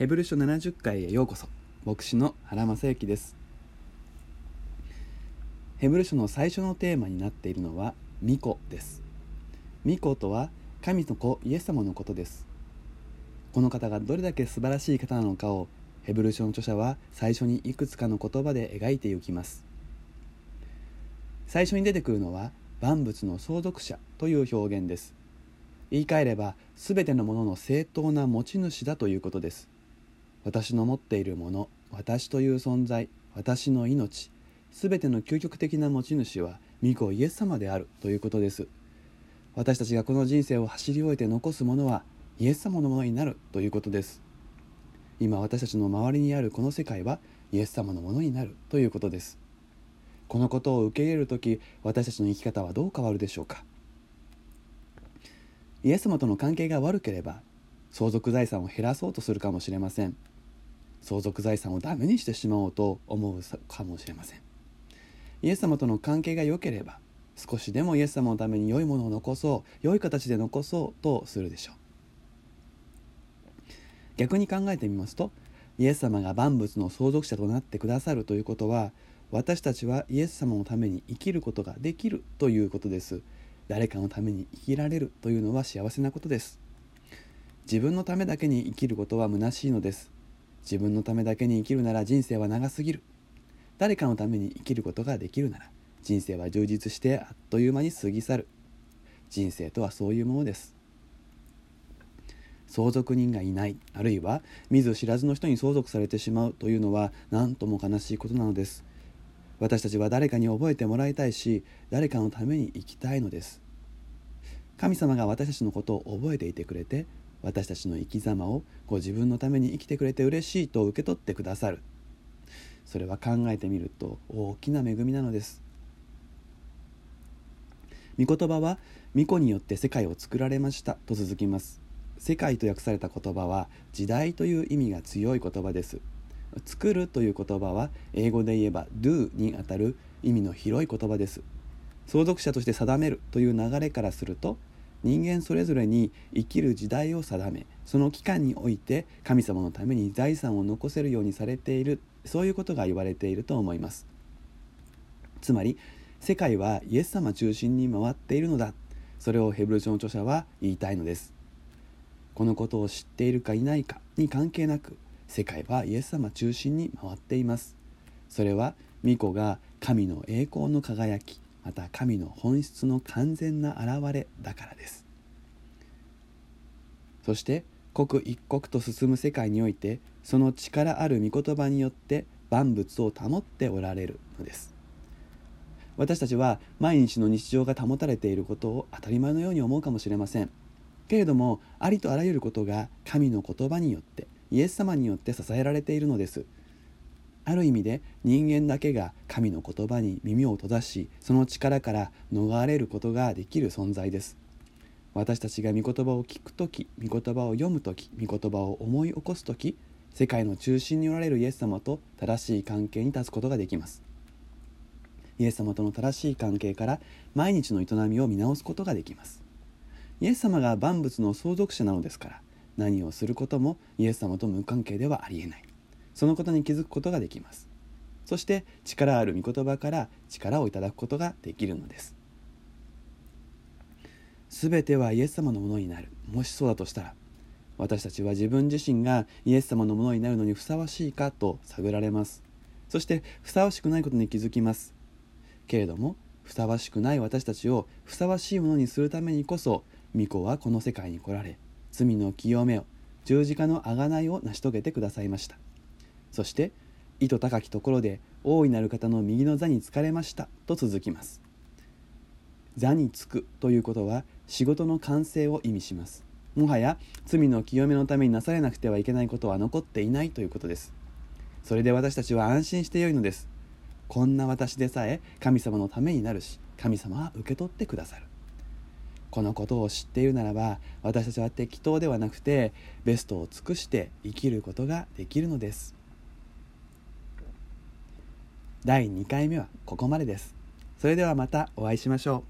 ヘブル書70回へようこそ。牧師の原正幸です。ヘブル書の最初のテーマになっているのは巫女です。巫女とは神の子イエス様のことです。この方がどれだけ素晴らしい方なのかをヘブル書の著者は最初にいくつかの言葉で描いていきます。最初に出てくるのは万物の相続者という表現です。言い換えれば全てのものの正当な持ち主だということです。私の持っているもの私という存在私の命全ての究極的な持ち主は御子イエス様であるということです。私たちがこの人生を走り終えて残すものはイエス様のものになるということです。今私たちの周りにあるこの世界はイエス様のものになるということです。このことを受け入れる時私たちの生き方はどう変わるでしょうか。イエス様との関係が悪ければ相続財産を減らそうとするかもしれません。相続財産をダメにしてしまおうと思うかもしれません。イエス様との関係が良ければ少しでもイエス様のために良いものを残そう良い形で残そうとするでしょう。逆に考えてみますとイエス様が万物の相続者となってくださるということは私たちはイエス様のために生きることができるということです。誰かのために生きられるというのは幸せなことです。自分のためだけに生きることは虚しいのです。自分のためだけに生きるなら人生は長すぎる。誰かのために生きることができるなら人生は充実してあっという間に過ぎ去る。人生とはそういうものです。相続人がいないあるいは見ず知らずの人に相続されてしまうというのは何とも悲しいことなのです。私たちは誰かに覚えてもらいたいし誰かのために生きたいのです。神様が私たちのことを覚えていてくれて私たちの生き様をご自分のために生きてくれて嬉しいと受け取ってくださる。それは考えてみると大きな恵みなのです。御言葉は御子によって世界を作られましたと続きます。世界と訳された言葉は時代という意味が強い言葉です。作るという言葉は英語で言えば do にあたる意味の広い言葉です。相続者として定めるという流れからすると人間それぞれに生きる時代を定めその期間において神様のために財産を残せるようにされているそういうことが言われていると思います。つまり世界はイエス様中心に回っているのだ。それをヘブル書の著者は言いたいのです。このことを知っているかいないかに関係なく世界はイエス様中心に回っています。それは巫女が神の栄光の輝きまた神の本質の完全な現れだからです。そして刻一刻と進む世界においてその力ある御言葉によって万物を保っておられるのです。私たちは毎日の日常が保たれていることを当たり前のように思うかもしれません。けれどもありとあらゆることが神の言葉によってイエス様によって支えられているのです。ある意味で人間だけが神の言葉に耳を閉ざしその力から逃れることができる存在です。私たちが御言葉を聞く時御言葉を読む時御言葉を思い起こす時世界の中心におられるイエス様と正しい関係に立つことができます。イエス様との正しい関係から毎日の営みを見直すことができます。イエス様が万物の相続者なのですから何をすることもイエス様と無関係ではありえない。そのことに気づくことができます。そして力ある御言葉から力をいただくことができるのです。全てはイエス様のものになる。もしそうだとしたら私たちは自分自身がイエス様のものになるのにふさわしいかと探られます。そしてふさわしくないことに気づきます。けれどもふさわしくない私たちをふさわしいものにするためにこそ御子はこの世界に来られ罪の清めを十字架の贖いを成し遂げてくださいました。そして意図高きところで大いなる方の右の座につかれましたと続きます。座につくということは仕事の完成を意味します。もはや罪の清めのためになされなくてはいけないことは残っていないということです。それで私たちは安心してよいのです。こんな私でさえ神様のためになるし神様は受け取ってくださる。このことを知っているならば私たちは適当ではなくてベストを尽くして生きることができるのです。第2回目はここまでです。それではまたお会いしましょう。